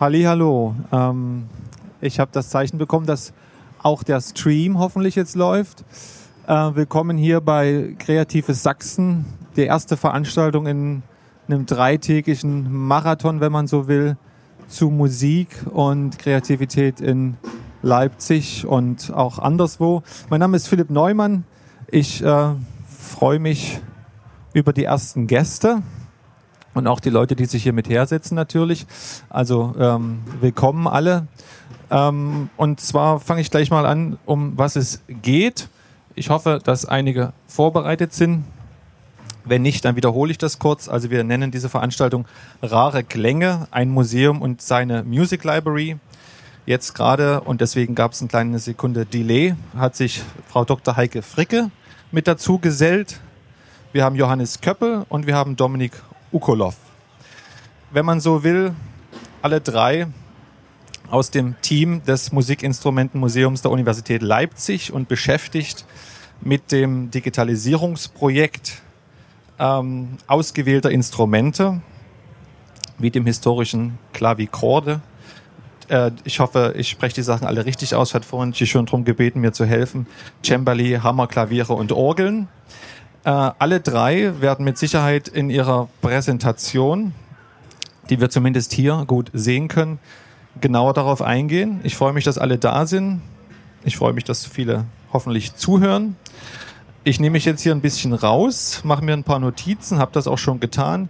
Hallo, ähm, ich habe das Zeichen bekommen, dass auch der Stream hoffentlich jetzt läuft. Äh, willkommen hier bei Kreatives Sachsen, die erste Veranstaltung in einem dreitägigen Marathon, wenn man so will, zu Musik und Kreativität in Leipzig und auch anderswo. Mein Name ist Philipp Neumann. Ich äh, freue mich über die ersten Gäste und auch die Leute, die sich hier mit hersetzen natürlich. Also ähm, willkommen alle. Ähm, und zwar fange ich gleich mal an, um was es geht. Ich hoffe, dass einige vorbereitet sind. Wenn nicht, dann wiederhole ich das kurz. Also wir nennen diese Veranstaltung Rare Klänge, ein Museum und seine Music Library. Jetzt gerade, und deswegen gab es eine kleine Sekunde Delay, hat sich Frau Dr. Heike Fricke mit dazu gesellt. Wir haben Johannes Köppel und wir haben Dominik Ukolov. Wenn man so will, alle drei aus dem Team des Musikinstrumentenmuseums der Universität Leipzig und beschäftigt mit dem Digitalisierungsprojekt ähm, ausgewählter Instrumente, wie dem historischen Klavikorde. Äh, ich hoffe, ich spreche die Sachen alle richtig aus. Ich hatte vorhin schon darum gebeten, mir zu helfen. Cembali, Hammer, Klaviere und Orgeln. Äh, alle drei werden mit Sicherheit in ihrer Präsentation, die wir zumindest hier gut sehen können, genauer darauf eingehen. Ich freue mich, dass alle da sind. Ich freue mich, dass viele hoffentlich zuhören. Ich nehme mich jetzt hier ein bisschen raus, mache mir ein paar Notizen, habe das auch schon getan.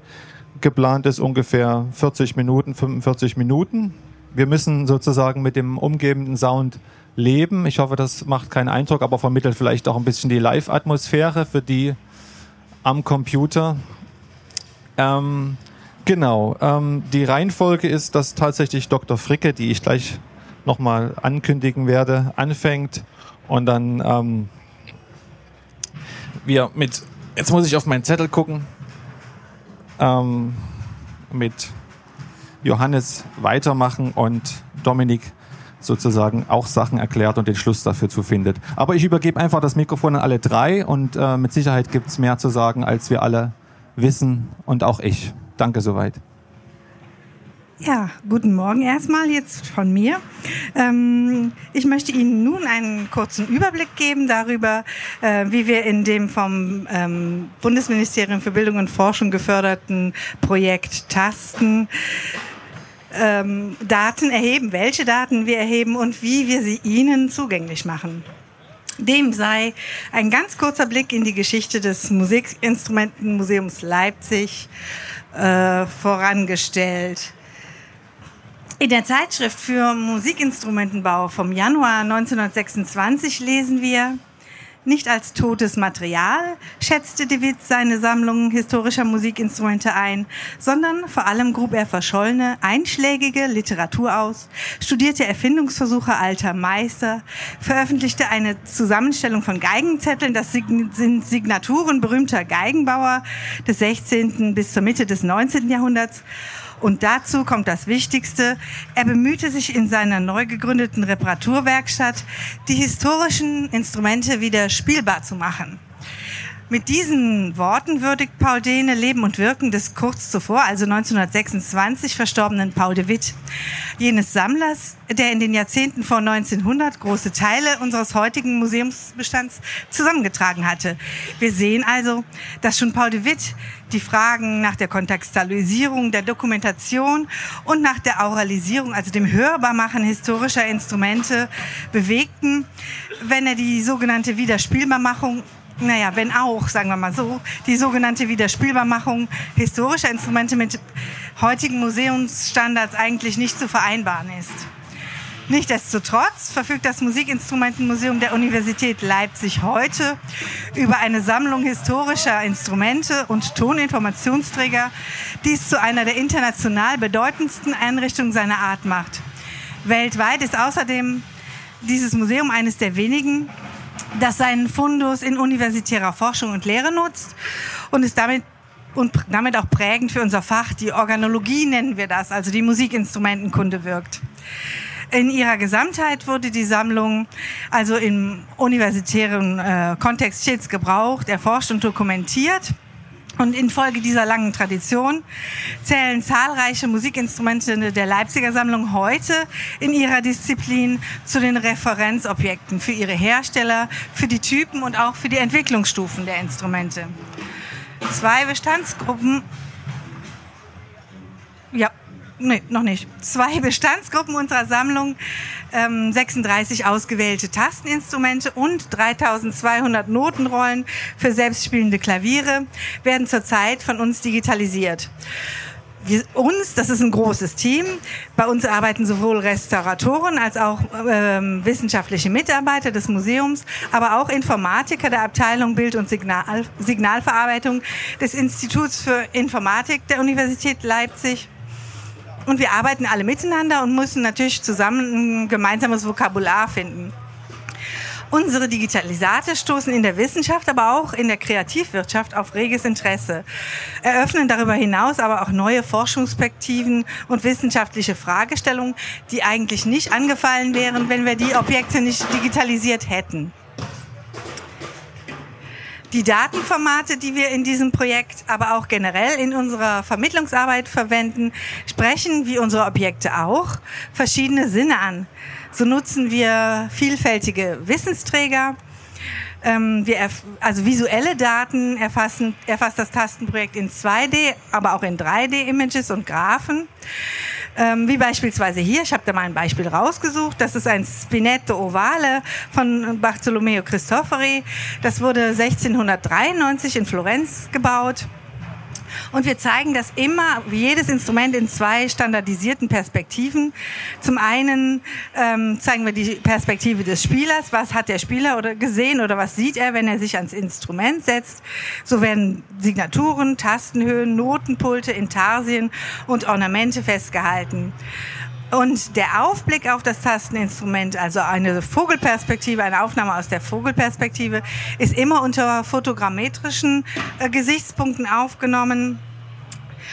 Geplant ist ungefähr 40 Minuten, 45 Minuten. Wir müssen sozusagen mit dem umgebenden Sound leben. Ich hoffe, das macht keinen Eindruck, aber vermittelt vielleicht auch ein bisschen die Live-Atmosphäre für die am Computer. Ähm, genau, ähm, die Reihenfolge ist, dass tatsächlich Dr. Fricke, die ich gleich nochmal ankündigen werde, anfängt und dann ähm, wir mit, jetzt muss ich auf meinen Zettel gucken, ähm, mit Johannes weitermachen und Dominik sozusagen auch Sachen erklärt und den Schluss dafür zu findet. Aber ich übergebe einfach das Mikrofon an alle drei und äh, mit Sicherheit gibt es mehr zu sagen, als wir alle wissen und auch ich. Danke soweit. Ja, guten Morgen erstmal jetzt von mir. Ähm, ich möchte Ihnen nun einen kurzen Überblick geben darüber, äh, wie wir in dem vom ähm, Bundesministerium für Bildung und Forschung geförderten Projekt Tasten ähm, Daten erheben, welche Daten wir erheben und wie wir sie Ihnen zugänglich machen. Dem sei ein ganz kurzer Blick in die Geschichte des Musikinstrumentenmuseums Leipzig äh, vorangestellt. In der Zeitschrift für Musikinstrumentenbau vom Januar 1926 lesen wir, nicht als totes Material schätzte de Witt seine Sammlung historischer Musikinstrumente ein, sondern vor allem grub er verschollene, einschlägige Literatur aus, studierte Erfindungsversuche alter Meister, veröffentlichte eine Zusammenstellung von Geigenzetteln, das sind Signaturen berühmter Geigenbauer des 16. bis zur Mitte des 19. Jahrhunderts und dazu kommt das Wichtigste. Er bemühte sich in seiner neu gegründeten Reparaturwerkstatt, die historischen Instrumente wieder spielbar zu machen. Mit diesen Worten würdigt Paul Dehne Leben und Wirken des kurz zuvor, also 1926 verstorbenen Paul de Witt, jenes Sammlers, der in den Jahrzehnten vor 1900 große Teile unseres heutigen Museumsbestands zusammengetragen hatte. Wir sehen also, dass schon Paul de Witt die Fragen nach der Kontextualisierung, der Dokumentation und nach der Auralisierung, also dem Hörbarmachen historischer Instrumente bewegten, wenn er die sogenannte Wiederspielbarmachung naja, wenn auch, sagen wir mal so, die sogenannte Wiederspielbarmachung historischer Instrumente mit heutigen Museumsstandards eigentlich nicht zu vereinbaren ist. Nichtsdestotrotz verfügt das Musikinstrumentenmuseum der Universität Leipzig heute über eine Sammlung historischer Instrumente und Toninformationsträger, die es zu einer der international bedeutendsten Einrichtungen seiner Art macht. Weltweit ist außerdem dieses Museum eines der wenigen, das seinen Fundus in universitärer Forschung und Lehre nutzt und ist damit und damit auch prägend für unser Fach, die Organologie nennen wir das, also die Musikinstrumentenkunde wirkt. In ihrer Gesamtheit wurde die Sammlung also im universitären äh, Kontext stets gebraucht, erforscht und dokumentiert. Und infolge dieser langen Tradition zählen zahlreiche Musikinstrumente der Leipziger Sammlung heute in ihrer Disziplin zu den Referenzobjekten für ihre Hersteller, für die Typen und auch für die Entwicklungsstufen der Instrumente. Zwei Bestandsgruppen ja, nee, noch nicht. Zwei Bestandsgruppen unserer Sammlung, ähm, 36 ausgewählte Tasteninstrumente und 3200 Notenrollen für selbstspielende Klaviere werden zurzeit von uns digitalisiert. Wir, uns, das ist ein großes Team. Bei uns arbeiten sowohl Restauratoren als auch ähm, wissenschaftliche Mitarbeiter des Museums, aber auch Informatiker der Abteilung Bild- und Signal, Signalverarbeitung des Instituts für Informatik der Universität Leipzig und wir arbeiten alle miteinander und müssen natürlich zusammen ein gemeinsames Vokabular finden. Unsere Digitalisate stoßen in der Wissenschaft, aber auch in der Kreativwirtschaft auf reges Interesse, eröffnen darüber hinaus aber auch neue Forschungsperspektiven und wissenschaftliche Fragestellungen, die eigentlich nicht angefallen wären, wenn wir die Objekte nicht digitalisiert hätten. Die Datenformate, die wir in diesem Projekt, aber auch generell in unserer Vermittlungsarbeit verwenden, sprechen wie unsere Objekte auch verschiedene Sinne an. So nutzen wir vielfältige Wissensträger. Ähm, wir also visuelle Daten erfassen, erfasst das Tastenprojekt in 2D, aber auch in 3D-Images und Graphen. Ähm, wie beispielsweise hier, ich habe da mal ein Beispiel rausgesucht. Das ist ein Spinetto Ovale von Bartolomeo Cristofori. Das wurde 1693 in Florenz gebaut. Und wir zeigen das immer, jedes Instrument in zwei standardisierten Perspektiven. Zum einen ähm, zeigen wir die Perspektive des Spielers. Was hat der Spieler oder gesehen oder was sieht er, wenn er sich ans Instrument setzt? So werden Signaturen, Tastenhöhen, Notenpulte, Intarsien und Ornamente festgehalten. Und der Aufblick auf das Tasteninstrument, also eine Vogelperspektive, eine Aufnahme aus der Vogelperspektive, ist immer unter fotogrammetrischen äh, Gesichtspunkten aufgenommen,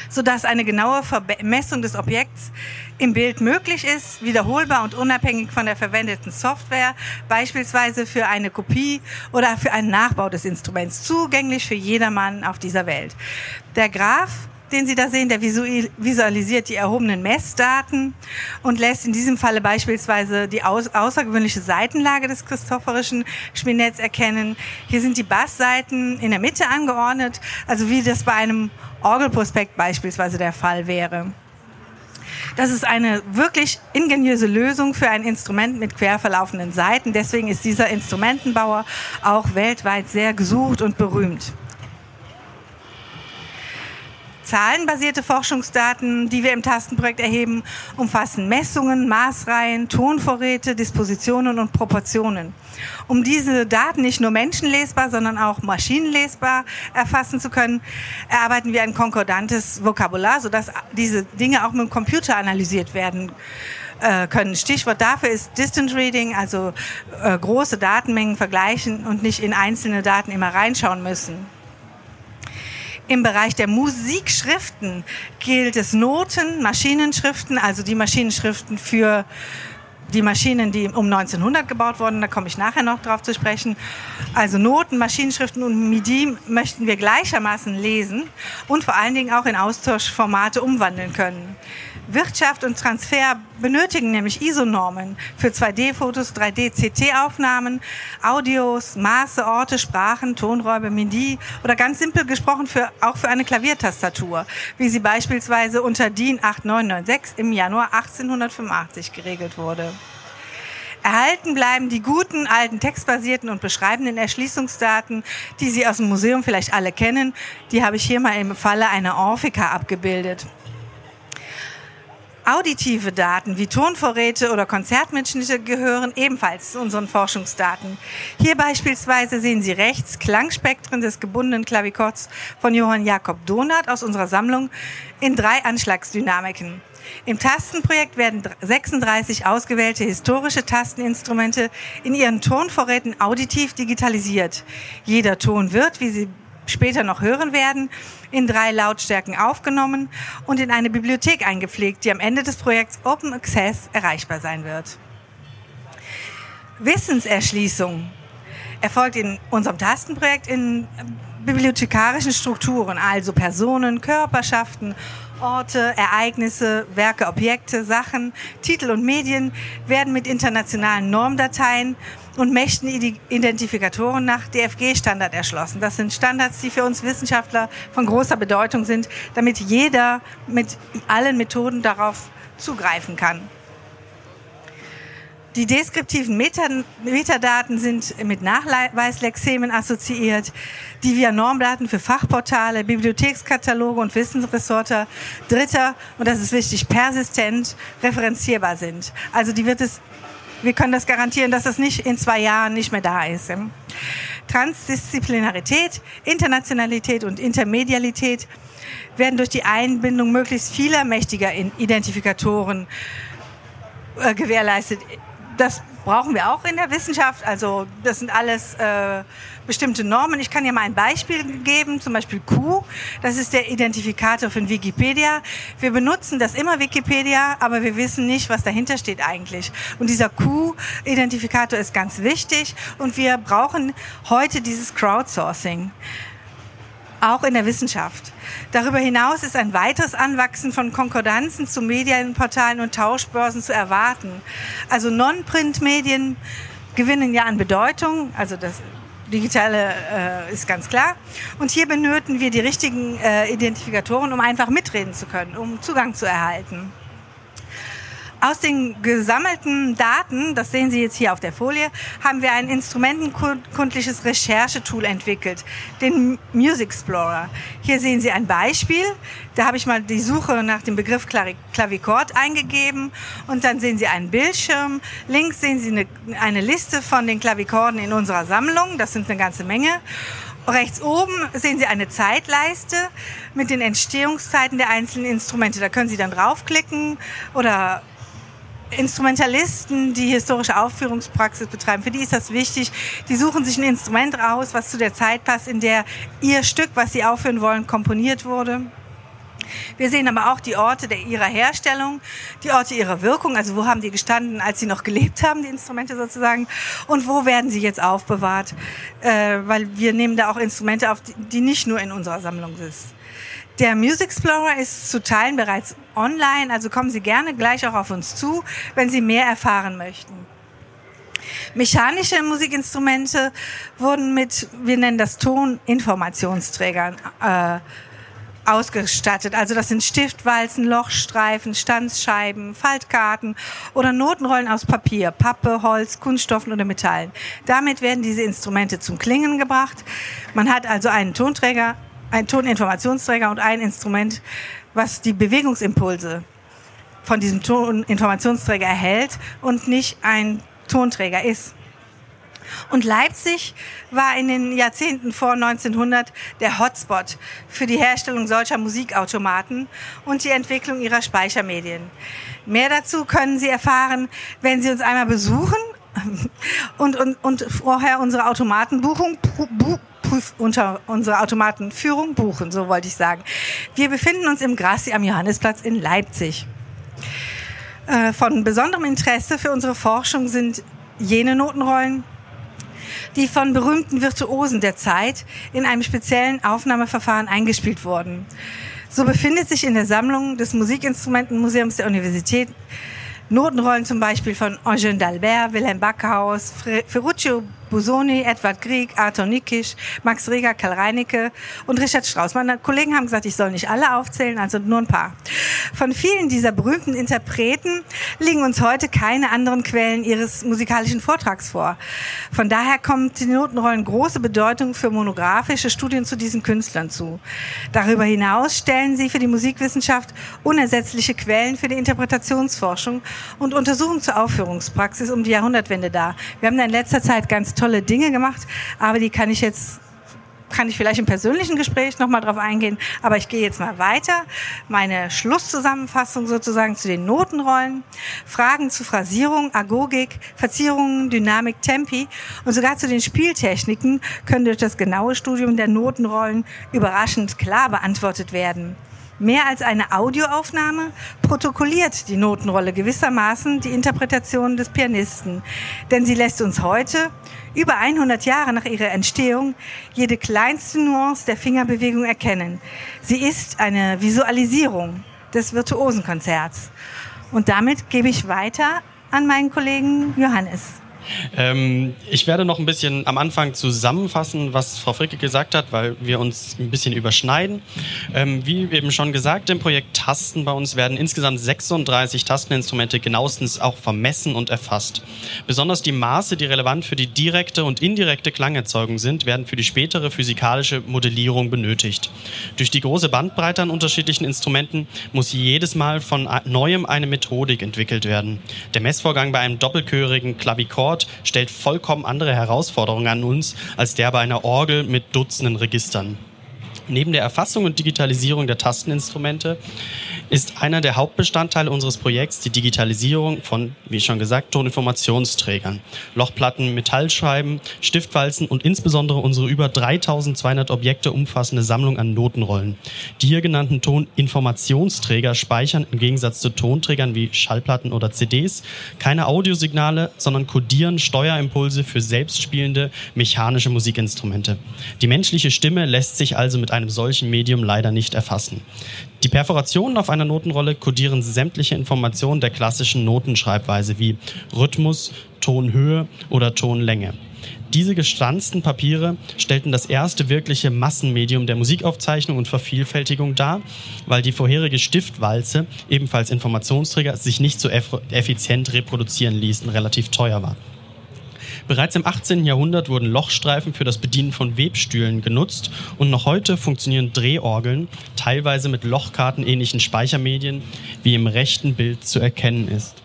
sodass eine genaue Vermessung des Objekts im Bild möglich ist, wiederholbar und unabhängig von der verwendeten Software, beispielsweise für eine Kopie oder für einen Nachbau des Instruments, zugänglich für jedermann auf dieser Welt. Der Graph den Sie da sehen, der visualisiert die erhobenen Messdaten und lässt in diesem Falle beispielsweise die außergewöhnliche Seitenlage des christopherischen Spinetts erkennen. Hier sind die Bassseiten in der Mitte angeordnet, also wie das bei einem Orgelprospekt beispielsweise der Fall wäre. Das ist eine wirklich ingeniöse Lösung für ein Instrument mit quer verlaufenden Seiten. Deswegen ist dieser Instrumentenbauer auch weltweit sehr gesucht und berühmt. Zahlenbasierte Forschungsdaten, die wir im Tastenprojekt erheben, umfassen Messungen, Maßreihen, Tonvorräte, Dispositionen und Proportionen. Um diese Daten nicht nur menschenlesbar, sondern auch maschinenlesbar erfassen zu können, erarbeiten wir ein konkordantes Vokabular, sodass diese Dinge auch mit dem Computer analysiert werden äh, können. Stichwort dafür ist Distant Reading, also äh, große Datenmengen vergleichen und nicht in einzelne Daten immer reinschauen müssen. Im Bereich der Musikschriften gilt es Noten, Maschinenschriften, also die Maschinenschriften für die Maschinen, die um 1900 gebaut wurden, da komme ich nachher noch drauf zu sprechen. Also Noten, Maschinenschriften und MIDI möchten wir gleichermaßen lesen und vor allen Dingen auch in Austauschformate umwandeln können. Wirtschaft und Transfer benötigen nämlich ISO-Normen für 2D-Fotos, 3D-CT-Aufnahmen, Audios, Maße, Orte, Sprachen, Tonräume, MIDI oder ganz simpel gesprochen für, auch für eine Klaviertastatur, wie sie beispielsweise unter DIN 8996 im Januar 1885 geregelt wurde. Erhalten bleiben die guten, alten textbasierten und beschreibenden Erschließungsdaten, die Sie aus dem Museum vielleicht alle kennen. Die habe ich hier mal im Falle einer Orphika abgebildet. Auditive Daten wie Tonvorräte oder Konzertmitschnitte gehören ebenfalls zu unseren Forschungsdaten. Hier beispielsweise sehen Sie rechts Klangspektren des gebundenen Klavikords von Johann Jakob Donath aus unserer Sammlung in drei Anschlagsdynamiken. Im Tastenprojekt werden 36 ausgewählte historische Tasteninstrumente in ihren Tonvorräten auditiv digitalisiert. Jeder Ton wird, wie Sie später noch hören werden, in drei Lautstärken aufgenommen und in eine Bibliothek eingepflegt, die am Ende des Projekts Open Access erreichbar sein wird. Wissenserschließung. erfolgt in unserem Tastenprojekt in bibliothekarischen Strukturen, also Personen, Körperschaften, Orte, Ereignisse, Werke, Objekte, Sachen, Titel und Medien werden mit internationalen Normdateien und mächten Identifikatoren nach DFG-Standard erschlossen. Das sind Standards, die für uns Wissenschaftler von großer Bedeutung sind, damit jeder mit allen Methoden darauf zugreifen kann. Die deskriptiven Metadaten sind mit Nachweislexemen assoziiert, die via Normdaten für Fachportale, Bibliothekskataloge und Wissensressorte Dritter, und das ist wichtig, persistent referenzierbar sind. Also die wird es, wir können das garantieren, dass das nicht in zwei Jahren nicht mehr da ist. Transdisziplinarität, Internationalität und Intermedialität werden durch die Einbindung möglichst vieler mächtiger Identifikatoren äh, gewährleistet das brauchen wir auch in der Wissenschaft. Also das sind alles äh, bestimmte Normen. Ich kann ja mal ein Beispiel geben, zum Beispiel Q. Das ist der Identifikator von Wikipedia. Wir benutzen das immer Wikipedia, aber wir wissen nicht, was dahinter steht eigentlich. Und dieser Q-Identifikator ist ganz wichtig und wir brauchen heute dieses Crowdsourcing auch in der Wissenschaft. Darüber hinaus ist ein weiteres Anwachsen von Konkordanzen zu Medienportalen und Tauschbörsen zu erwarten. Also Non-Print-Medien gewinnen ja an Bedeutung, also das Digitale äh, ist ganz klar. Und hier benötigen wir die richtigen äh, Identifikatoren, um einfach mitreden zu können, um Zugang zu erhalten. Aus den gesammelten Daten, das sehen Sie jetzt hier auf der Folie, haben wir ein instrumentenkundliches Recherchetool entwickelt, den Music Explorer. Hier sehen Sie ein Beispiel. Da habe ich mal die Suche nach dem Begriff Klavichord eingegeben und dann sehen Sie einen Bildschirm. Links sehen Sie eine, eine Liste von den Klavichorden in unserer Sammlung. Das sind eine ganze Menge. Rechts oben sehen Sie eine Zeitleiste mit den Entstehungszeiten der einzelnen Instrumente. Da können Sie dann draufklicken oder Instrumentalisten, die historische Aufführungspraxis betreiben, für die ist das wichtig. Die suchen sich ein Instrument raus, was zu der Zeit passt, in der ihr Stück, was sie aufführen wollen, komponiert wurde. Wir sehen aber auch die Orte der, ihrer Herstellung, die Orte ihrer Wirkung, also wo haben die gestanden, als sie noch gelebt haben, die Instrumente sozusagen, und wo werden sie jetzt aufbewahrt, äh, weil wir nehmen da auch Instrumente auf, die, die nicht nur in unserer Sammlung sind. Der Music Explorer ist zu Teilen bereits online, also kommen Sie gerne gleich auch auf uns zu, wenn Sie mehr erfahren möchten. Mechanische Musikinstrumente wurden mit, wir nennen das Toninformationsträgern, äh, ausgestattet. Also das sind Stiftwalzen, Lochstreifen, Stanzscheiben, Faltkarten oder Notenrollen aus Papier, Pappe, Holz, Kunststoffen oder Metallen. Damit werden diese Instrumente zum Klingen gebracht. Man hat also einen Tonträger ein Toninformationsträger und ein Instrument, was die Bewegungsimpulse von diesem Toninformationsträger erhält und nicht ein Tonträger ist. Und Leipzig war in den Jahrzehnten vor 1900 der Hotspot für die Herstellung solcher Musikautomaten und die Entwicklung ihrer Speichermedien. Mehr dazu können Sie erfahren, wenn Sie uns einmal besuchen und, und, und vorher unsere Automatenbuchung Prüf unter unsere Automatenführung buchen, so wollte ich sagen. Wir befinden uns im Grassi am Johannisplatz in Leipzig. Äh, von besonderem Interesse für unsere Forschung sind jene Notenrollen, die von berühmten Virtuosen der Zeit in einem speziellen Aufnahmeverfahren eingespielt wurden. So befindet sich in der Sammlung des Musikinstrumentenmuseums der Universität Notenrollen zum Beispiel von Eugène d'Albert, Wilhelm Backhaus, Ferruccio Busoni, Edward Grieg, Arthur Nikisch, Max Reger, Karl Reinecke und Richard Strauss. Meine Kollegen haben gesagt, ich soll nicht alle aufzählen, also nur ein paar. Von vielen dieser berühmten Interpreten liegen uns heute keine anderen Quellen ihres musikalischen Vortrags vor. Von daher kommt die Notenrollen große Bedeutung für monografische Studien zu diesen Künstlern zu. Darüber hinaus stellen sie für die Musikwissenschaft unersetzliche Quellen für die Interpretationsforschung und Untersuchungen zur Aufführungspraxis um die Jahrhundertwende dar. Wir haben da in letzter Zeit ganz tolle Dinge gemacht, aber die kann ich jetzt kann ich vielleicht im persönlichen Gespräch nochmal drauf eingehen, aber ich gehe jetzt mal weiter. Meine Schlusszusammenfassung sozusagen zu den Notenrollen, Fragen zu Phrasierung, Agogik, Verzierungen, Dynamik, Tempi und sogar zu den Spieltechniken können durch das genaue Studium der Notenrollen überraschend klar beantwortet werden. Mehr als eine Audioaufnahme protokolliert die Notenrolle gewissermaßen die Interpretation des Pianisten. Denn sie lässt uns heute, über 100 Jahre nach ihrer Entstehung, jede kleinste Nuance der Fingerbewegung erkennen. Sie ist eine Visualisierung des Virtuosenkonzerts. Und damit gebe ich weiter an meinen Kollegen Johannes. Ähm, ich werde noch ein bisschen am Anfang zusammenfassen, was Frau Fricke gesagt hat, weil wir uns ein bisschen überschneiden. Ähm, wie eben schon gesagt, im Projekt Tasten bei uns werden insgesamt 36 Tasteninstrumente genauestens auch vermessen und erfasst. Besonders die Maße, die relevant für die direkte und indirekte Klangerzeugung sind, werden für die spätere physikalische Modellierung benötigt. Durch die große Bandbreite an unterschiedlichen Instrumenten muss jedes Mal von neuem eine Methodik entwickelt werden. Der Messvorgang bei einem doppelchörigen Klavikord Sport stellt vollkommen andere Herausforderungen an uns als der bei einer Orgel mit Dutzenden Registern. Neben der Erfassung und Digitalisierung der Tasteninstrumente ist einer der Hauptbestandteile unseres Projekts die Digitalisierung von, wie schon gesagt, Toninformationsträgern, Lochplatten, Metallscheiben, Stiftwalzen und insbesondere unsere über 3200 Objekte umfassende Sammlung an Notenrollen. Die hier genannten Toninformationsträger speichern im Gegensatz zu Tonträgern wie Schallplatten oder CDs keine Audiosignale, sondern kodieren Steuerimpulse für selbstspielende mechanische Musikinstrumente. Die menschliche Stimme lässt sich also mit einem solchen Medium leider nicht erfassen. Die Perforationen auf einer Notenrolle kodieren sämtliche Informationen der klassischen Notenschreibweise wie Rhythmus, Tonhöhe oder Tonlänge. Diese gestanzten Papiere stellten das erste wirkliche Massenmedium der Musikaufzeichnung und Vervielfältigung dar, weil die vorherige Stiftwalze, ebenfalls Informationsträger, sich nicht so effizient reproduzieren ließen, relativ teuer war. Bereits im 18. Jahrhundert wurden Lochstreifen für das Bedienen von Webstühlen genutzt und noch heute funktionieren Drehorgeln teilweise mit lochkartenähnlichen Speichermedien, wie im rechten Bild zu erkennen ist.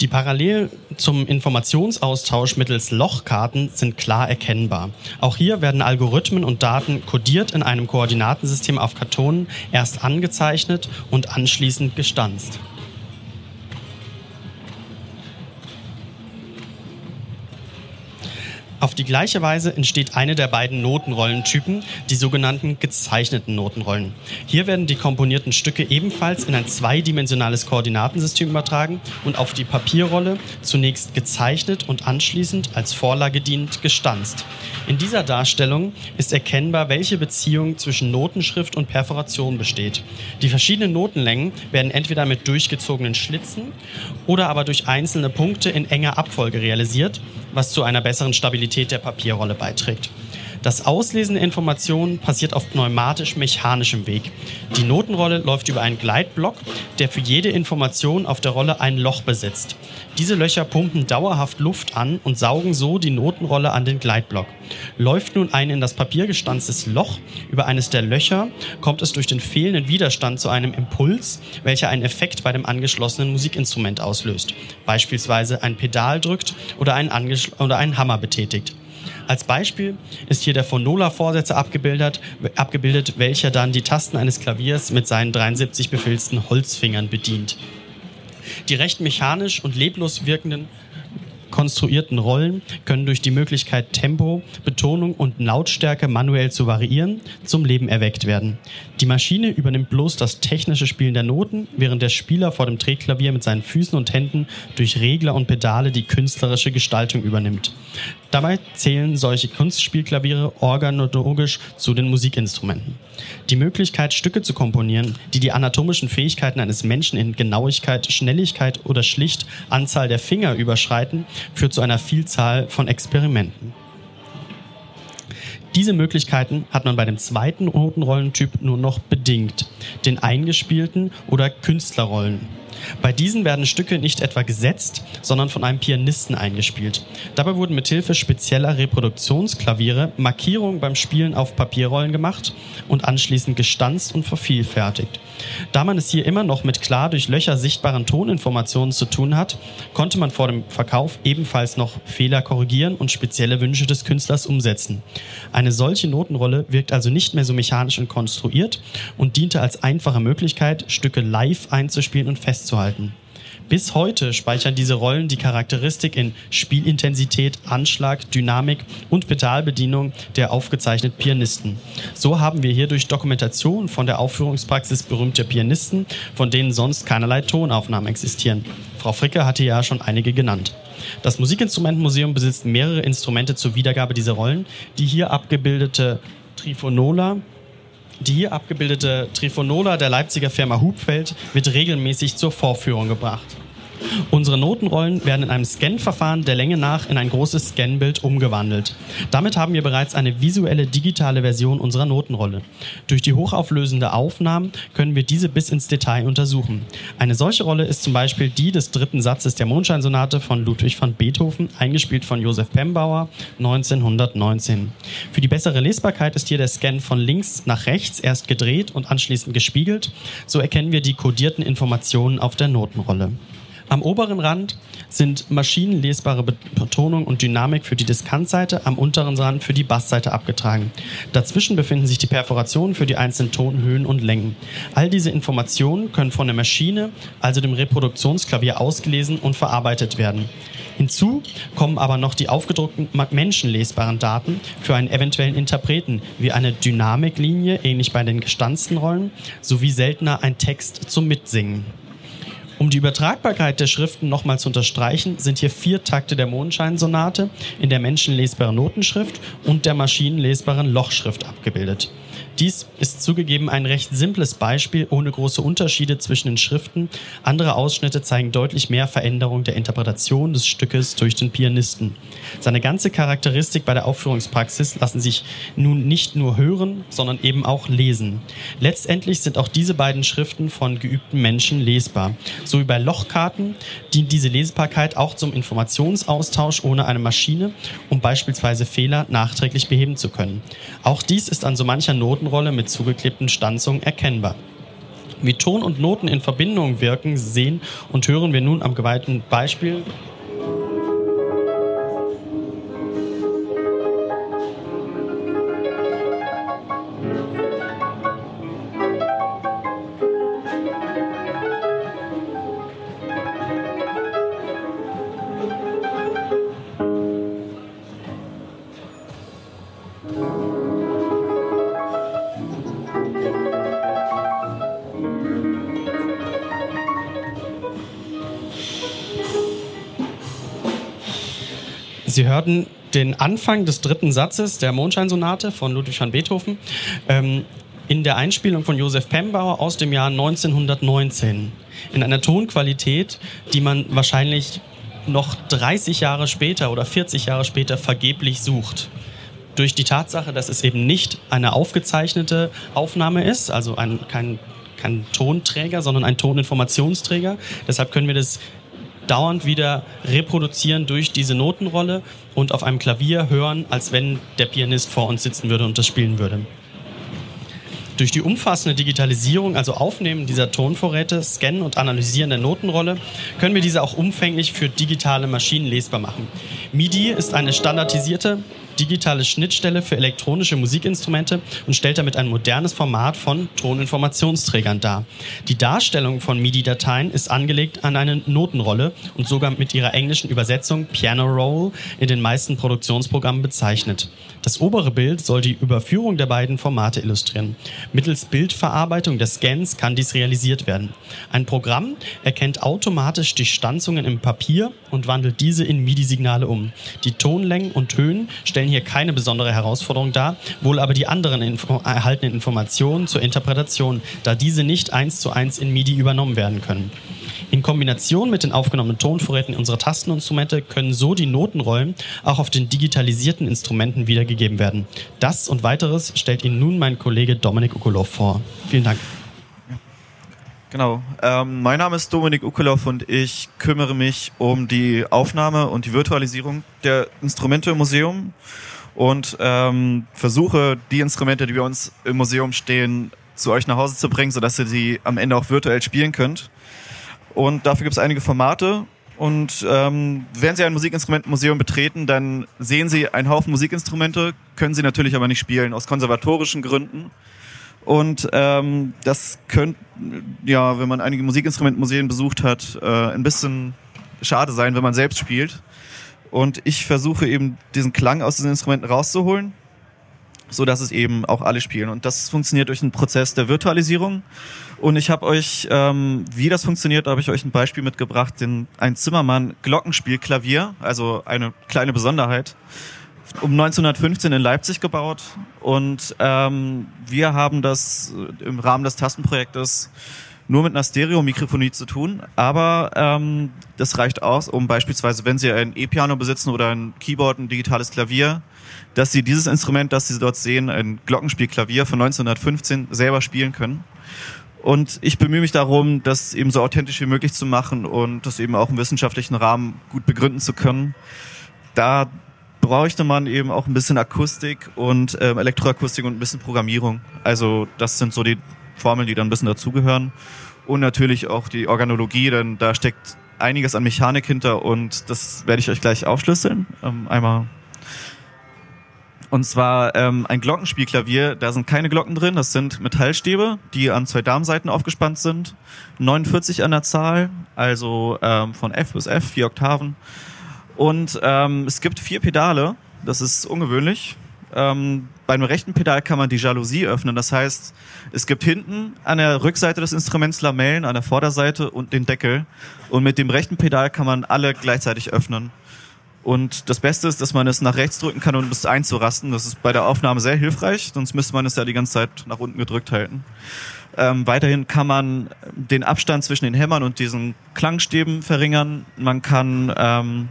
Die Parallelen zum Informationsaustausch mittels Lochkarten sind klar erkennbar. Auch hier werden Algorithmen und Daten kodiert in einem Koordinatensystem auf Kartonen erst angezeichnet und anschließend gestanzt. Auf die gleiche Weise entsteht eine der beiden Notenrollentypen, die sogenannten gezeichneten Notenrollen. Hier werden die komponierten Stücke ebenfalls in ein zweidimensionales Koordinatensystem übertragen und auf die Papierrolle zunächst gezeichnet und anschließend als Vorlage dienend gestanzt. In dieser Darstellung ist erkennbar, welche Beziehung zwischen Notenschrift und Perforation besteht. Die verschiedenen Notenlängen werden entweder mit durchgezogenen Schlitzen oder aber durch einzelne Punkte in enger Abfolge realisiert, was zu einer besseren Stabilität der Papierrolle beiträgt. Das Auslesen der Informationen passiert auf pneumatisch-mechanischem Weg. Die Notenrolle läuft über einen Gleitblock, der für jede Information auf der Rolle ein Loch besitzt. Diese Löcher pumpen dauerhaft Luft an und saugen so die Notenrolle an den Gleitblock. Läuft nun ein in das Papier gestanztes Loch über eines der Löcher, kommt es durch den fehlenden Widerstand zu einem Impuls, welcher einen Effekt bei dem angeschlossenen Musikinstrument auslöst. Beispielsweise ein Pedal drückt oder einen, oder einen Hammer betätigt. Als Beispiel ist hier der Phonola-Vorsätze abgebildet, abgebildet, welcher dann die Tasten eines Klaviers mit seinen 73 befilzten Holzfingern bedient. Die recht mechanisch und leblos wirkenden konstruierten Rollen können durch die Möglichkeit Tempo, Betonung und Lautstärke manuell zu variieren zum Leben erweckt werden. Die Maschine übernimmt bloß das technische Spielen der Noten, während der Spieler vor dem Drehklavier mit seinen Füßen und Händen durch Regler und Pedale die künstlerische Gestaltung übernimmt. Dabei zählen solche Kunstspielklaviere organologisch zu den Musikinstrumenten. Die Möglichkeit, Stücke zu komponieren, die die anatomischen Fähigkeiten eines Menschen in Genauigkeit, Schnelligkeit oder schlicht Anzahl der Finger überschreiten, führt zu einer Vielzahl von Experimenten. Diese Möglichkeiten hat man bei dem zweiten Notenrollentyp nur noch bedingt, den eingespielten oder Künstlerrollen. Bei diesen werden Stücke nicht etwa gesetzt, sondern von einem Pianisten eingespielt. Dabei wurden mithilfe spezieller Reproduktionsklaviere Markierungen beim Spielen auf Papierrollen gemacht und anschließend gestanzt und vervielfältigt. Da man es hier immer noch mit klar durch Löcher sichtbaren Toninformationen zu tun hat, konnte man vor dem Verkauf ebenfalls noch Fehler korrigieren und spezielle Wünsche des Künstlers umsetzen. Eine solche Notenrolle wirkt also nicht mehr so mechanisch und konstruiert und diente als einfache Möglichkeit, Stücke live einzuspielen und festzuhalten. Bis heute speichern diese Rollen die Charakteristik in Spielintensität, Anschlag, Dynamik und Pedalbedienung der aufgezeichneten Pianisten. So haben wir hier durch Dokumentation von der Aufführungspraxis berühmter Pianisten, von denen sonst keinerlei Tonaufnahmen existieren. Frau Fricke hatte ja schon einige genannt. Das Musikinstrumentenmuseum besitzt mehrere Instrumente zur Wiedergabe dieser Rollen. Die hier abgebildete Trifonola, die abgebildete Trifonola der Leipziger Firma Hubfeld wird regelmäßig zur Vorführung gebracht. Unsere Notenrollen werden in einem Scan-Verfahren der Länge nach in ein großes Scanbild umgewandelt. Damit haben wir bereits eine visuelle digitale Version unserer Notenrolle. Durch die hochauflösende Aufnahmen können wir diese bis ins Detail untersuchen. Eine solche Rolle ist zum Beispiel die des dritten Satzes der Mondscheinsonate von Ludwig van Beethoven, eingespielt von Josef Pembauer 1919. Für die bessere Lesbarkeit ist hier der Scan von links nach rechts erst gedreht und anschließend gespiegelt. So erkennen wir die kodierten Informationen auf der Notenrolle. Am oberen Rand sind maschinenlesbare Betonung und Dynamik für die Diskantseite, am unteren Rand für die Bassseite abgetragen. Dazwischen befinden sich die Perforationen für die einzelnen Tonhöhen und Längen. All diese Informationen können von der Maschine, also dem Reproduktionsklavier, ausgelesen und verarbeitet werden. Hinzu kommen aber noch die aufgedruckten menschenlesbaren Daten für einen eventuellen Interpreten, wie eine Dynamiklinie, ähnlich bei den gestanzten Rollen, sowie seltener ein Text zum Mitsingen. Um die Übertragbarkeit der Schriften nochmal zu unterstreichen, sind hier vier Takte der Mondscheinsonate in der menschenlesbaren Notenschrift und der maschinenlesbaren Lochschrift abgebildet. Dies ist zugegeben ein recht simples Beispiel ohne große Unterschiede zwischen den Schriften. Andere Ausschnitte zeigen deutlich mehr Veränderung der Interpretation des Stückes durch den Pianisten. Seine ganze Charakteristik bei der Aufführungspraxis lassen sich nun nicht nur hören, sondern eben auch lesen. Letztendlich sind auch diese beiden Schriften von geübten Menschen lesbar. So wie bei Lochkarten dient diese Lesbarkeit auch zum Informationsaustausch ohne eine Maschine, um beispielsweise Fehler nachträglich beheben zu können. Auch dies ist an so mancher Noten Notenrolle mit zugeklebten Stanzungen erkennbar. Wie Ton und Noten in Verbindung wirken, sehen und hören wir nun am geweihten Beispiel hörten den Anfang des dritten Satzes der Mondscheinsonate von Ludwig van Beethoven ähm, in der Einspielung von Josef Pembauer aus dem Jahr 1919 in einer Tonqualität, die man wahrscheinlich noch 30 Jahre später oder 40 Jahre später vergeblich sucht. Durch die Tatsache, dass es eben nicht eine aufgezeichnete Aufnahme ist, also ein, kein, kein Tonträger, sondern ein Toninformationsträger. Deshalb können wir das dauernd wieder reproduzieren durch diese Notenrolle und auf einem Klavier hören, als wenn der Pianist vor uns sitzen würde und das spielen würde. Durch die umfassende Digitalisierung, also Aufnehmen dieser Tonvorräte, Scannen und Analysieren der Notenrolle, können wir diese auch umfänglich für digitale Maschinen lesbar machen. MIDI ist eine standardisierte digitale Schnittstelle für elektronische Musikinstrumente und stellt damit ein modernes Format von Toninformationsträgern dar. Die Darstellung von MIDI-Dateien ist angelegt an eine Notenrolle und sogar mit ihrer englischen Übersetzung Piano Roll in den meisten Produktionsprogrammen bezeichnet. Das obere Bild soll die Überführung der beiden Formate illustrieren. Mittels Bildverarbeitung der Scans kann dies realisiert werden. Ein Programm erkennt automatisch die Stanzungen im Papier und wandelt diese in MIDI-Signale um. Die Tonlängen und Höhen stellen hier keine besondere Herausforderung dar, wohl aber die anderen info erhaltenen Informationen zur Interpretation, da diese nicht eins zu eins in MIDI übernommen werden können. In Kombination mit den aufgenommenen Tonvorräten unserer Tasteninstrumente können so die Notenrollen auch auf den digitalisierten Instrumenten wiedergegeben werden. Das und weiteres stellt Ihnen nun mein Kollege Dominik Ukolov vor. Vielen Dank. Genau. Ähm, mein Name ist Dominik Ukolov und ich kümmere mich um die Aufnahme und die Virtualisierung der Instrumente im Museum und ähm, versuche die Instrumente, die bei uns im Museum stehen, zu euch nach Hause zu bringen, sodass ihr sie am Ende auch virtuell spielen könnt. Und dafür gibt es einige Formate. Und ähm, wenn Sie ein Musikinstrumentenmuseum betreten, dann sehen Sie einen Haufen Musikinstrumente, können Sie natürlich aber nicht spielen, aus konservatorischen Gründen. Und ähm, das könnte, ja, wenn man einige Musikinstrumentmuseen besucht hat, äh, ein bisschen schade sein, wenn man selbst spielt. Und ich versuche eben diesen Klang aus diesen Instrumenten rauszuholen, so dass es eben auch alle spielen. Und das funktioniert durch einen Prozess der Virtualisierung. Und ich habe euch, ähm, wie das funktioniert, habe ich euch ein Beispiel mitgebracht, den ein Zimmermann Glockenspielklavier, also eine kleine Besonderheit um 1915 in Leipzig gebaut und ähm, wir haben das im Rahmen des Tastenprojektes nur mit einer Stereo-Mikrofonie zu tun, aber ähm, das reicht aus, um beispielsweise, wenn Sie ein E-Piano besitzen oder ein Keyboard, ein digitales Klavier, dass Sie dieses Instrument, das Sie dort sehen, ein Glockenspielklavier von 1915, selber spielen können. Und ich bemühe mich darum, das eben so authentisch wie möglich zu machen und das eben auch im wissenschaftlichen Rahmen gut begründen zu können. Da bräuchte man eben auch ein bisschen Akustik und ähm, Elektroakustik und ein bisschen Programmierung. Also das sind so die Formeln, die dann ein bisschen dazugehören. Und natürlich auch die Organologie, denn da steckt einiges an Mechanik hinter und das werde ich euch gleich aufschlüsseln. Ähm, einmal. Und zwar ähm, ein Glockenspielklavier, da sind keine Glocken drin, das sind Metallstäbe, die an zwei Darmseiten aufgespannt sind. 49 an der Zahl, also ähm, von F bis F, vier Oktaven. Und ähm, es gibt vier Pedale, das ist ungewöhnlich. Ähm, beim rechten Pedal kann man die Jalousie öffnen. Das heißt, es gibt hinten an der Rückseite des Instruments Lamellen, an der Vorderseite und den Deckel. Und mit dem rechten Pedal kann man alle gleichzeitig öffnen. Und das Beste ist, dass man es nach rechts drücken kann, um es einzurasten. Das ist bei der Aufnahme sehr hilfreich, sonst müsste man es ja die ganze Zeit nach unten gedrückt halten. Ähm, weiterhin kann man den Abstand zwischen den Hämmern und diesen Klangstäben verringern. Man kann ähm,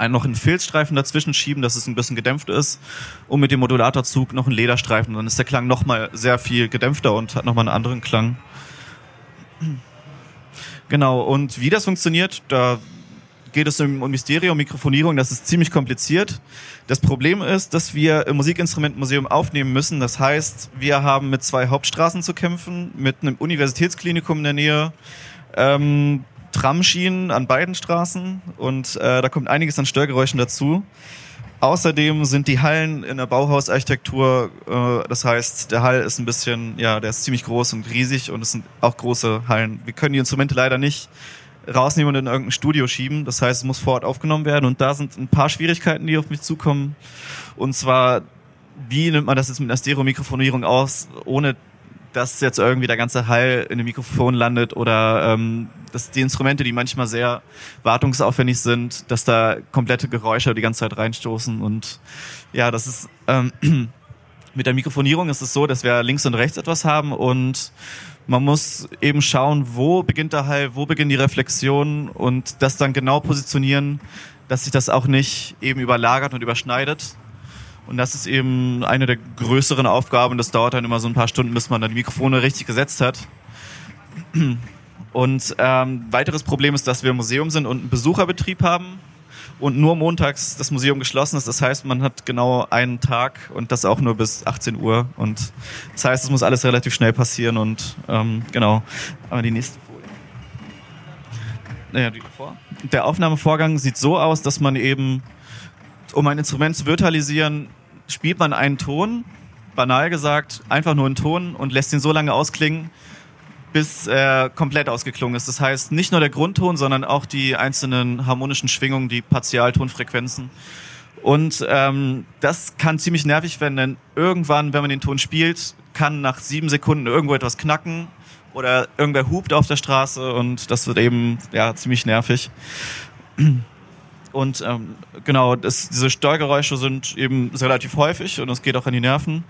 einen, noch einen Filzstreifen dazwischen schieben, dass es ein bisschen gedämpft ist und mit dem Modulatorzug noch einen Lederstreifen. Dann ist der Klang nochmal sehr viel gedämpfter und hat nochmal einen anderen Klang. Genau, und wie das funktioniert, da geht es um, um Mysterium, Mikrofonierung, das ist ziemlich kompliziert. Das Problem ist, dass wir im Musikinstrumentenmuseum aufnehmen müssen. Das heißt, wir haben mit zwei Hauptstraßen zu kämpfen, mit einem Universitätsklinikum in der Nähe, ähm, Tramschienen an beiden Straßen und äh, da kommt einiges an Störgeräuschen dazu. Außerdem sind die Hallen in der Bauhausarchitektur, äh, das heißt, der Hall ist ein bisschen, ja, der ist ziemlich groß und riesig und es sind auch große Hallen. Wir können die Instrumente leider nicht rausnehmen und in irgendein Studio schieben. Das heißt, es muss vor Ort aufgenommen werden und da sind ein paar Schwierigkeiten, die auf mich zukommen. Und zwar, wie nimmt man das jetzt mit einer Stereo-Mikrofonierung aus, ohne dass jetzt irgendwie der ganze Hall in dem Mikrofon landet oder ähm, dass die Instrumente, die manchmal sehr wartungsaufwendig sind, dass da komplette Geräusche die ganze Zeit reinstoßen und ja, das ist ähm, mit der Mikrofonierung ist es so, dass wir links und rechts etwas haben und man muss eben schauen, wo beginnt der Hall, wo beginnt die Reflexion und das dann genau positionieren, dass sich das auch nicht eben überlagert und überschneidet. Und das ist eben eine der größeren Aufgaben. Das dauert dann immer so ein paar Stunden, bis man dann die Mikrofone richtig gesetzt hat. Und ähm, weiteres Problem ist, dass wir im Museum sind und einen Besucherbetrieb haben und nur montags das Museum geschlossen ist. Das heißt, man hat genau einen Tag und das auch nur bis 18 Uhr. Und das heißt, es muss alles relativ schnell passieren und ähm, genau. Aber die nächste Folie. Naja, die davor. Der Aufnahmevorgang sieht so aus, dass man eben, um ein Instrument zu virtualisieren, spielt man einen Ton, banal gesagt, einfach nur einen Ton und lässt ihn so lange ausklingen, bis er komplett ausgeklungen ist. Das heißt, nicht nur der Grundton, sondern auch die einzelnen harmonischen Schwingungen, die Partialtonfrequenzen. Und ähm, das kann ziemlich nervig werden, denn irgendwann, wenn man den Ton spielt, kann nach sieben Sekunden irgendwo etwas knacken oder irgendwer hupt auf der Straße und das wird eben ja ziemlich nervig. Und ähm, genau, das, diese Störgeräusche sind eben relativ häufig und es geht auch an die Nerven.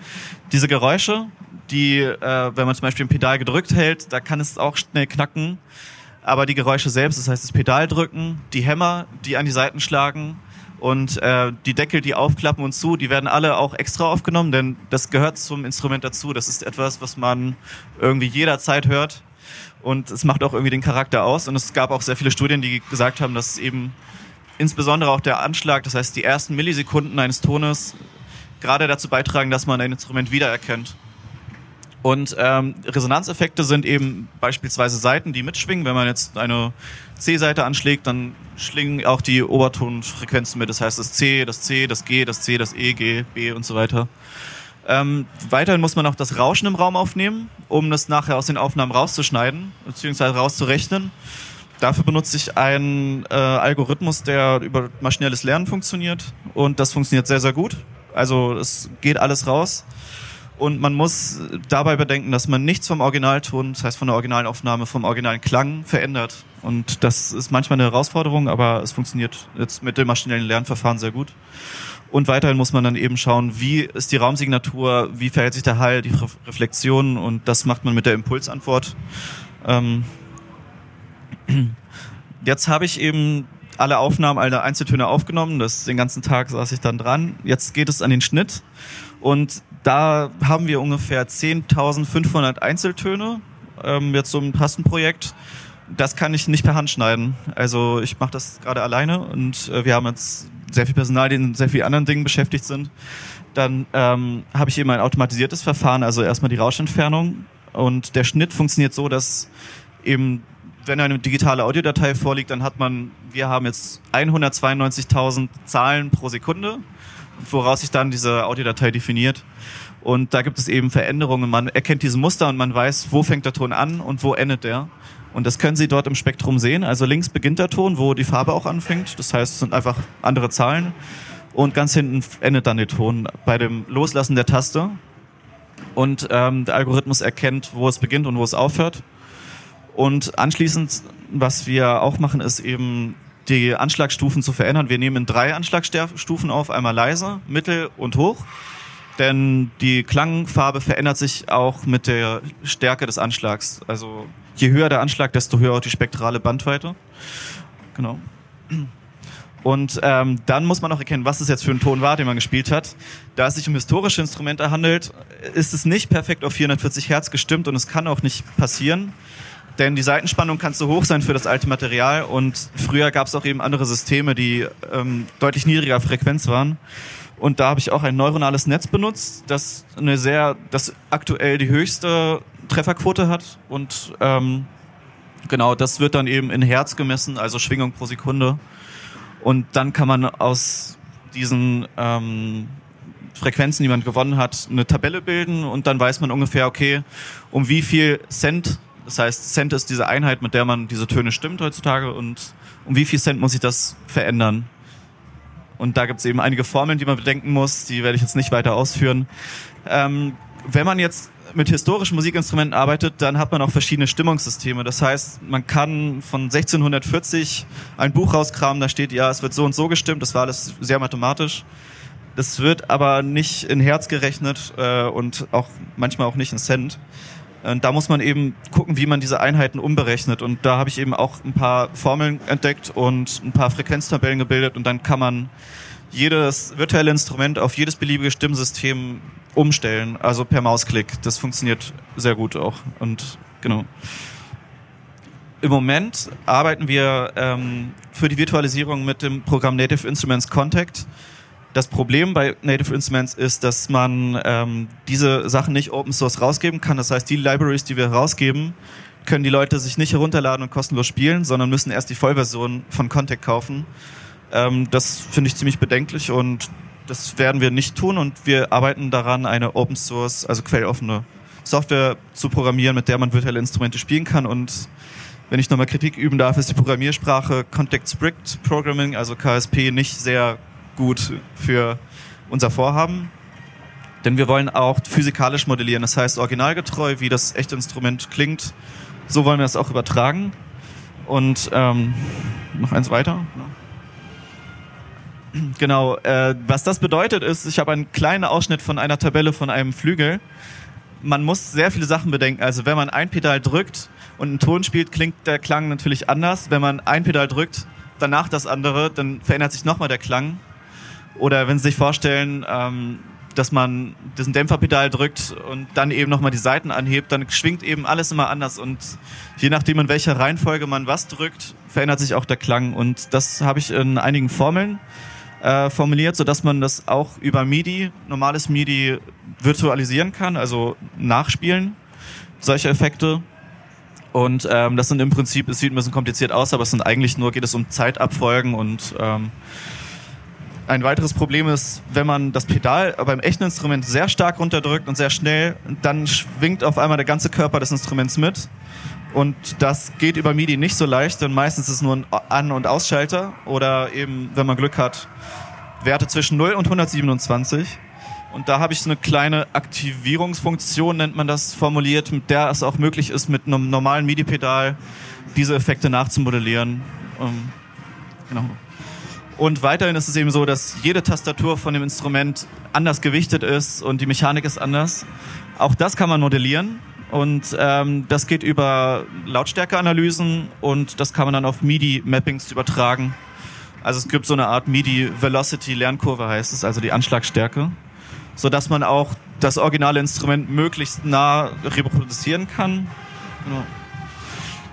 Diese Geräusche, die, äh, wenn man zum Beispiel ein Pedal gedrückt hält, da kann es auch schnell knacken. Aber die Geräusche selbst, das heißt das Pedal drücken, die Hämmer, die an die Seiten schlagen und äh, die Deckel, die aufklappen und zu, die werden alle auch extra aufgenommen, denn das gehört zum Instrument dazu. Das ist etwas, was man irgendwie jederzeit hört und es macht auch irgendwie den Charakter aus. Und es gab auch sehr viele Studien, die gesagt haben, dass eben insbesondere auch der Anschlag, das heißt die ersten Millisekunden eines Tones, gerade dazu beitragen, dass man ein Instrument wiedererkennt. Und ähm, Resonanzeffekte sind eben beispielsweise Seiten, die mitschwingen. Wenn man jetzt eine C-Seite anschlägt, dann schlingen auch die Obertonfrequenzen mit. Das heißt das C, das C, das G, das C, das E, G, B und so weiter. Ähm, weiterhin muss man auch das Rauschen im Raum aufnehmen, um das nachher aus den Aufnahmen rauszuschneiden bzw. rauszurechnen. Dafür benutze ich einen äh, Algorithmus, der über maschinelles Lernen funktioniert und das funktioniert sehr, sehr gut. Also es geht alles raus. Und man muss dabei bedenken, dass man nichts vom Originalton, das heißt von der originalen Aufnahme, vom originalen Klang verändert. Und das ist manchmal eine Herausforderung, aber es funktioniert jetzt mit dem maschinellen Lernverfahren sehr gut. Und weiterhin muss man dann eben schauen, wie ist die Raumsignatur, wie verhält sich der Hall, die Reflexion und das macht man mit der Impulsantwort. Ähm Jetzt habe ich eben alle Aufnahmen, alle Einzeltöne aufgenommen. Das den ganzen Tag saß ich dann dran. Jetzt geht es an den Schnitt und da haben wir ungefähr 10.500 Einzeltöne. Ähm, jetzt so ein Tastenprojekt. Das kann ich nicht per Hand schneiden. Also ich mache das gerade alleine und äh, wir haben jetzt sehr viel Personal, die in sehr vielen anderen Dingen beschäftigt sind. Dann ähm, habe ich eben ein automatisiertes Verfahren, also erstmal die Rauschentfernung. Und der Schnitt funktioniert so, dass eben wenn eine digitale Audiodatei vorliegt, dann hat man, wir haben jetzt 192.000 Zahlen pro Sekunde, woraus sich dann diese Audiodatei definiert. Und da gibt es eben Veränderungen. Man erkennt diese Muster und man weiß, wo fängt der Ton an und wo endet der. Und das können Sie dort im Spektrum sehen. Also links beginnt der Ton, wo die Farbe auch anfängt. Das heißt, es sind einfach andere Zahlen. Und ganz hinten endet dann der Ton bei dem Loslassen der Taste. Und ähm, der Algorithmus erkennt, wo es beginnt und wo es aufhört. Und anschließend, was wir auch machen, ist eben die Anschlagstufen zu verändern. Wir nehmen drei Anschlagstufen auf, einmal leise, mittel und hoch. Denn die Klangfarbe verändert sich auch mit der Stärke des Anschlags. Also je höher der Anschlag, desto höher auch die spektrale Bandweite. Genau. Und ähm, dann muss man auch erkennen, was es jetzt für ein Ton war, den man gespielt hat. Da es sich um historische Instrumente handelt, ist es nicht perfekt auf 440 Hertz gestimmt und es kann auch nicht passieren. Denn die Seitenspannung kann zu hoch sein für das alte Material und früher gab es auch eben andere Systeme, die ähm, deutlich niedriger Frequenz waren. Und da habe ich auch ein neuronales Netz benutzt, das eine sehr, das aktuell die höchste Trefferquote hat und ähm, genau, das wird dann eben in Hertz gemessen, also Schwingung pro Sekunde. Und dann kann man aus diesen ähm, Frequenzen, die man gewonnen hat, eine Tabelle bilden und dann weiß man ungefähr, okay, um wie viel Cent das heißt, Cent ist diese Einheit, mit der man diese Töne stimmt heutzutage und um wie viel Cent muss ich das verändern? Und da gibt es eben einige Formeln, die man bedenken muss, die werde ich jetzt nicht weiter ausführen. Ähm, wenn man jetzt mit historischen Musikinstrumenten arbeitet, dann hat man auch verschiedene Stimmungssysteme. Das heißt, man kann von 1640 ein Buch rauskramen, da steht, ja, es wird so und so gestimmt, das war alles sehr mathematisch. Das wird aber nicht in Herz gerechnet äh, und auch manchmal auch nicht in Cent. Und da muss man eben gucken, wie man diese Einheiten umberechnet. Und da habe ich eben auch ein paar Formeln entdeckt und ein paar Frequenztabellen gebildet. Und dann kann man jedes virtuelle Instrument auf jedes beliebige Stimmsystem umstellen, also per Mausklick. Das funktioniert sehr gut auch. Und genau. Im Moment arbeiten wir ähm, für die Virtualisierung mit dem Programm Native Instruments Contact. Das Problem bei Native Instruments ist, dass man ähm, diese Sachen nicht Open Source rausgeben kann. Das heißt, die Libraries, die wir rausgeben, können die Leute sich nicht herunterladen und kostenlos spielen, sondern müssen erst die Vollversion von Contact kaufen. Ähm, das finde ich ziemlich bedenklich und das werden wir nicht tun und wir arbeiten daran, eine Open Source, also quelloffene Software zu programmieren, mit der man virtuelle Instrumente spielen kann und wenn ich nochmal Kritik üben darf, ist die Programmiersprache Contact Strict Programming, also KSP, nicht sehr gut für unser Vorhaben. Denn wir wollen auch physikalisch modellieren, das heißt originalgetreu, wie das echte Instrument klingt. So wollen wir das auch übertragen. Und ähm, noch eins weiter. Genau, äh, was das bedeutet ist, ich habe einen kleinen Ausschnitt von einer Tabelle von einem Flügel. Man muss sehr viele Sachen bedenken. Also wenn man ein Pedal drückt und einen Ton spielt, klingt der Klang natürlich anders. Wenn man ein Pedal drückt, danach das andere, dann verändert sich nochmal der Klang. Oder wenn Sie sich vorstellen, ähm, dass man diesen Dämpferpedal drückt und dann eben nochmal die Seiten anhebt, dann schwingt eben alles immer anders und je nachdem, in welcher Reihenfolge man was drückt, verändert sich auch der Klang. Und das habe ich in einigen Formeln äh, formuliert, sodass man das auch über MIDI, normales MIDI, virtualisieren kann, also nachspielen, solche Effekte. Und ähm, das sind im Prinzip, es sieht ein bisschen kompliziert aus, aber es sind eigentlich nur, geht es um Zeitabfolgen und ähm, ein weiteres Problem ist, wenn man das Pedal beim echten Instrument sehr stark runterdrückt und sehr schnell, dann schwingt auf einmal der ganze Körper des Instruments mit. Und das geht über MIDI nicht so leicht, denn meistens ist es nur ein An- und Ausschalter oder eben, wenn man Glück hat, Werte zwischen 0 und 127. Und da habe ich so eine kleine Aktivierungsfunktion, nennt man das, formuliert, mit der es auch möglich ist, mit einem normalen MIDI-Pedal diese Effekte nachzumodellieren. Ähm, genau. Und weiterhin ist es eben so, dass jede Tastatur von dem Instrument anders gewichtet ist und die Mechanik ist anders. Auch das kann man modellieren. Und ähm, das geht über Lautstärkeanalysen und das kann man dann auf MIDI-Mappings übertragen. Also es gibt so eine Art MIDI-Velocity-Lernkurve heißt es, also die Anschlagstärke, sodass man auch das originale Instrument möglichst nah reproduzieren kann. Genau.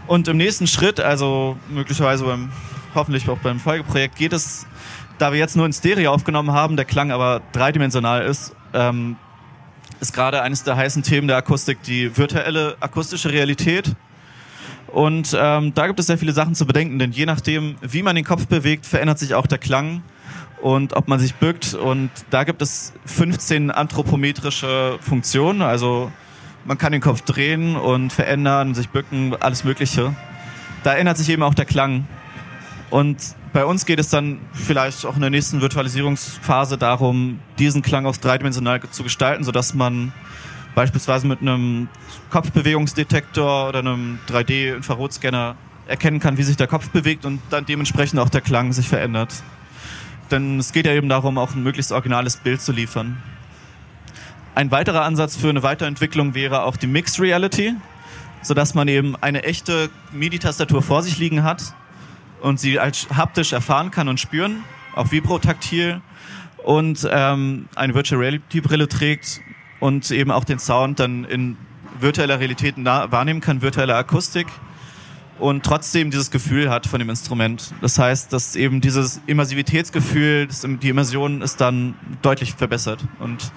Und im nächsten Schritt, also möglicherweise beim hoffentlich auch beim Folgeprojekt, geht es, da wir jetzt nur in Stereo aufgenommen haben, der Klang aber dreidimensional ist, ähm, ist gerade eines der heißen Themen der Akustik die virtuelle akustische Realität. Und ähm, da gibt es sehr viele Sachen zu bedenken, denn je nachdem, wie man den Kopf bewegt, verändert sich auch der Klang und ob man sich bückt. Und da gibt es 15 anthropometrische Funktionen, also man kann den Kopf drehen und verändern, sich bücken, alles Mögliche. Da ändert sich eben auch der Klang. Und bei uns geht es dann vielleicht auch in der nächsten Virtualisierungsphase darum, diesen Klang auch dreidimensional zu gestalten, sodass man beispielsweise mit einem Kopfbewegungsdetektor oder einem 3D-Infrarotscanner erkennen kann, wie sich der Kopf bewegt und dann dementsprechend auch der Klang sich verändert. Denn es geht ja eben darum, auch ein möglichst originales Bild zu liefern. Ein weiterer Ansatz für eine Weiterentwicklung wäre auch die Mixed Reality, sodass man eben eine echte MIDI-Tastatur vor sich liegen hat und sie als haptisch erfahren kann und spüren, auch vibrotaktil und ähm, eine Virtual Reality Brille trägt und eben auch den Sound dann in virtueller Realität wahrnehmen kann, virtuelle Akustik und trotzdem dieses Gefühl hat von dem Instrument. Das heißt, dass eben dieses Immersivitätsgefühl, die Immersion ist dann deutlich verbessert und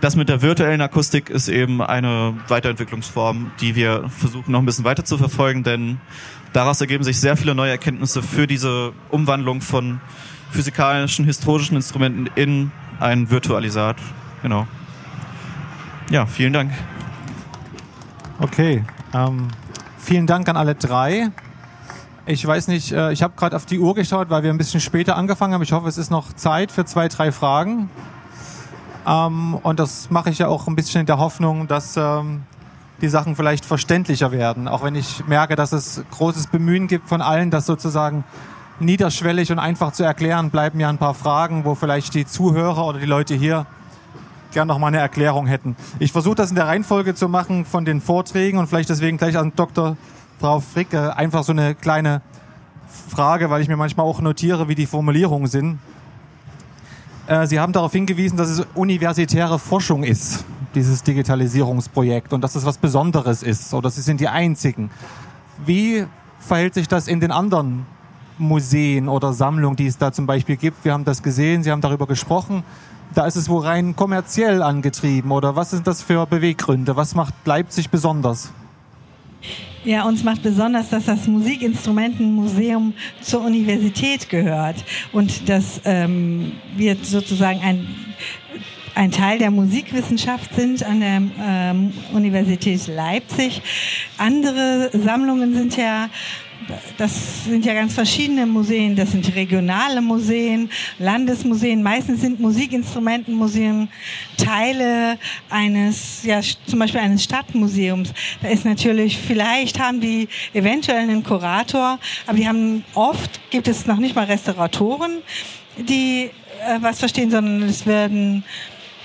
das mit der virtuellen Akustik ist eben eine Weiterentwicklungsform, die wir versuchen noch ein bisschen weiter zu verfolgen, denn daraus ergeben sich sehr viele neue Erkenntnisse für diese Umwandlung von physikalischen, historischen Instrumenten in ein Virtualisat. Genau. Ja, vielen Dank. Okay. Ähm, vielen Dank an alle drei. Ich weiß nicht, äh, ich habe gerade auf die Uhr geschaut, weil wir ein bisschen später angefangen haben. Ich hoffe, es ist noch Zeit für zwei, drei Fragen. Ähm, und das mache ich ja auch ein bisschen in der Hoffnung, dass ähm, die Sachen vielleicht verständlicher werden. Auch wenn ich merke, dass es großes Bemühen gibt von allen, das sozusagen niederschwellig und einfach zu erklären, bleiben ja ein paar Fragen, wo vielleicht die Zuhörer oder die Leute hier gern noch mal eine Erklärung hätten. Ich versuche das in der Reihenfolge zu machen von den Vorträgen und vielleicht deswegen gleich an Dr. Frau Fricke einfach so eine kleine Frage, weil ich mir manchmal auch notiere, wie die Formulierungen sind. Äh, Sie haben darauf hingewiesen, dass es universitäre Forschung ist dieses Digitalisierungsprojekt und dass es was Besonderes ist oder Sie sind die Einzigen. Wie verhält sich das in den anderen Museen oder Sammlungen, die es da zum Beispiel gibt? Wir haben das gesehen, Sie haben darüber gesprochen. Da ist es wohl rein kommerziell angetrieben oder was sind das für Beweggründe? Was macht Leipzig besonders? Ja, uns macht besonders, dass das Musikinstrumentenmuseum zur Universität gehört und dass ähm, wir sozusagen ein ein Teil der Musikwissenschaft sind an der ähm, Universität Leipzig. Andere Sammlungen sind ja das sind ja ganz verschiedene Museen. Das sind regionale Museen, Landesmuseen. Meistens sind Musikinstrumentenmuseen Teile eines, ja, zum Beispiel eines Stadtmuseums. Da ist natürlich, vielleicht haben die eventuell einen Kurator, aber die haben oft, gibt es noch nicht mal Restauratoren, die äh, was verstehen, sondern es werden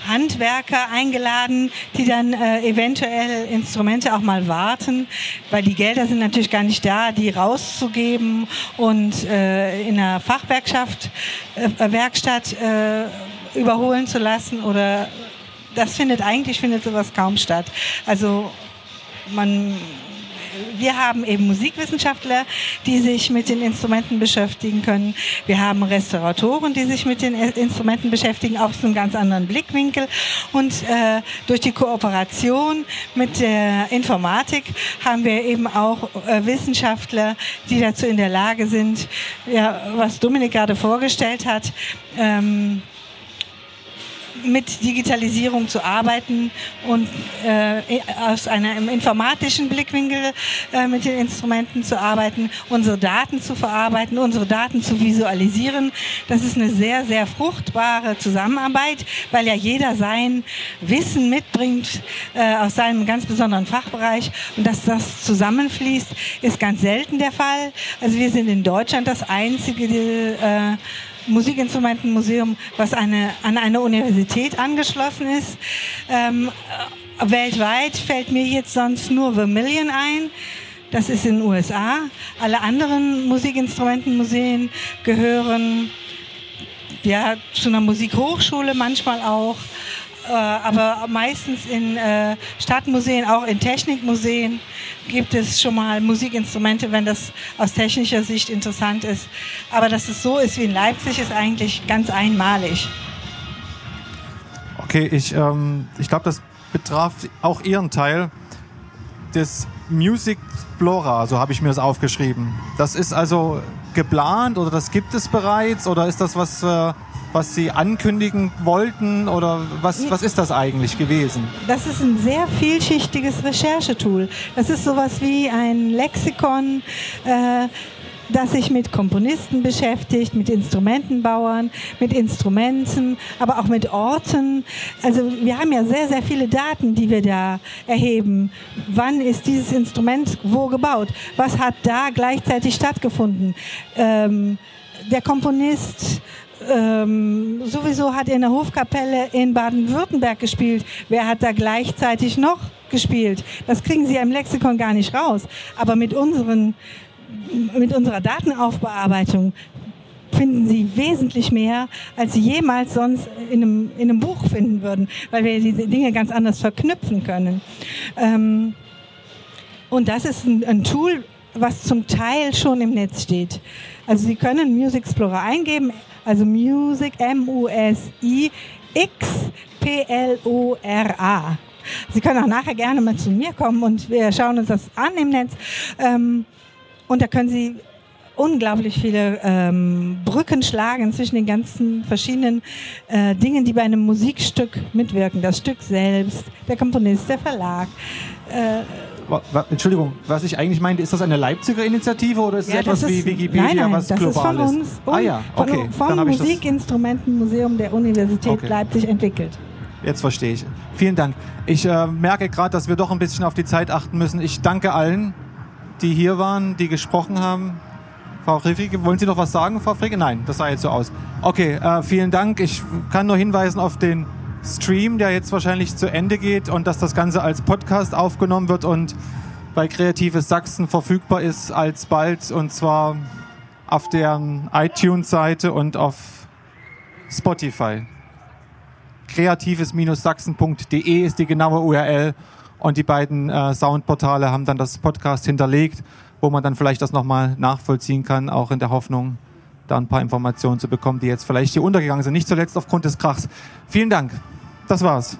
Handwerker eingeladen, die dann äh, eventuell Instrumente auch mal warten, weil die Gelder sind natürlich gar nicht da, die rauszugeben und äh, in einer Fachwerkschaft, äh, Werkstatt äh, überholen zu lassen oder das findet eigentlich findet sowas kaum statt. Also man wir haben eben Musikwissenschaftler, die sich mit den Instrumenten beschäftigen können. Wir haben Restauratoren, die sich mit den Instrumenten beschäftigen, aus einem ganz anderen Blickwinkel. Und äh, durch die Kooperation mit der Informatik haben wir eben auch äh, Wissenschaftler, die dazu in der Lage sind, ja, was Dominik gerade vorgestellt hat, ähm, mit Digitalisierung zu arbeiten und äh, aus einem informatischen Blickwinkel äh, mit den Instrumenten zu arbeiten, unsere Daten zu verarbeiten, unsere Daten zu visualisieren. Das ist eine sehr, sehr fruchtbare Zusammenarbeit, weil ja jeder sein Wissen mitbringt äh, aus seinem ganz besonderen Fachbereich und dass das zusammenfließt, ist ganz selten der Fall. Also wir sind in Deutschland das einzige äh, Musikinstrumentenmuseum, was eine, an eine Universität angeschlossen ist. Ähm, weltweit fällt mir jetzt sonst nur Vermilion ein. Das ist in den USA. Alle anderen Musikinstrumentenmuseen gehören ja, zu einer Musikhochschule manchmal auch, äh, aber meistens in äh, Stadtmuseen, auch in Technikmuseen gibt es schon mal Musikinstrumente, wenn das aus technischer Sicht interessant ist. Aber dass es so ist wie in Leipzig, ist eigentlich ganz einmalig. Okay, ich, ähm, ich glaube, das betraf auch Ihren Teil des Music Explorer, so habe ich mir das aufgeschrieben. Das ist also geplant oder das gibt es bereits oder ist das was... Äh was Sie ankündigen wollten oder was, was ist das eigentlich gewesen? Das ist ein sehr vielschichtiges Recherchetool. Das ist sowas wie ein Lexikon. Äh, das sich mit Komponisten beschäftigt, mit Instrumentenbauern, mit Instrumenten, aber auch mit Orten. Also wir haben ja sehr, sehr viele Daten, die wir da erheben. Wann ist dieses Instrument wo gebaut? Was hat da gleichzeitig stattgefunden? Ähm, der Komponist ähm, sowieso hat er in der Hofkapelle in Baden-Württemberg gespielt. Wer hat da gleichzeitig noch gespielt? Das kriegen Sie im Lexikon gar nicht raus. Aber mit, unseren, mit unserer Datenaufbearbeitung finden Sie wesentlich mehr, als Sie jemals sonst in einem, in einem Buch finden würden, weil wir diese Dinge ganz anders verknüpfen können. Ähm, und das ist ein, ein Tool, was zum Teil schon im Netz steht. Also Sie können Music Explorer eingeben, also Music, M-U-S-I-X-P-L-O-R-A. Sie können auch nachher gerne mal zu mir kommen und wir schauen uns das an im Netz. Ähm, und da können Sie unglaublich viele ähm, Brücken schlagen zwischen den ganzen verschiedenen äh, Dingen, die bei einem Musikstück mitwirken. Das Stück selbst, der Komponist, der Verlag. Äh, Entschuldigung, was ich eigentlich meinte, ist das eine Leipziger Initiative oder ist es ja, etwas wie Wikipedia, nein, nein, was das global ist? Von uns, ah ja, okay. Vom Musikinstrumentenmuseum der Universität okay. Leipzig entwickelt. Jetzt verstehe ich. Vielen Dank. Ich äh, merke gerade, dass wir doch ein bisschen auf die Zeit achten müssen. Ich danke allen, die hier waren, die gesprochen haben. Frau Fricke, wollen Sie noch was sagen, Frau Fricke? Nein, das sah jetzt so aus. Okay, äh, vielen Dank. Ich kann nur hinweisen auf den Stream, der jetzt wahrscheinlich zu Ende geht und dass das Ganze als Podcast aufgenommen wird und bei Kreatives Sachsen verfügbar ist alsbald und zwar auf deren iTunes-Seite und auf Spotify. Kreatives-sachsen.de ist die genaue URL und die beiden äh, Soundportale haben dann das Podcast hinterlegt, wo man dann vielleicht das nochmal nachvollziehen kann, auch in der Hoffnung, da ein paar Informationen zu bekommen, die jetzt vielleicht hier untergegangen sind, nicht zuletzt aufgrund des Krachs. Vielen Dank. Das war's.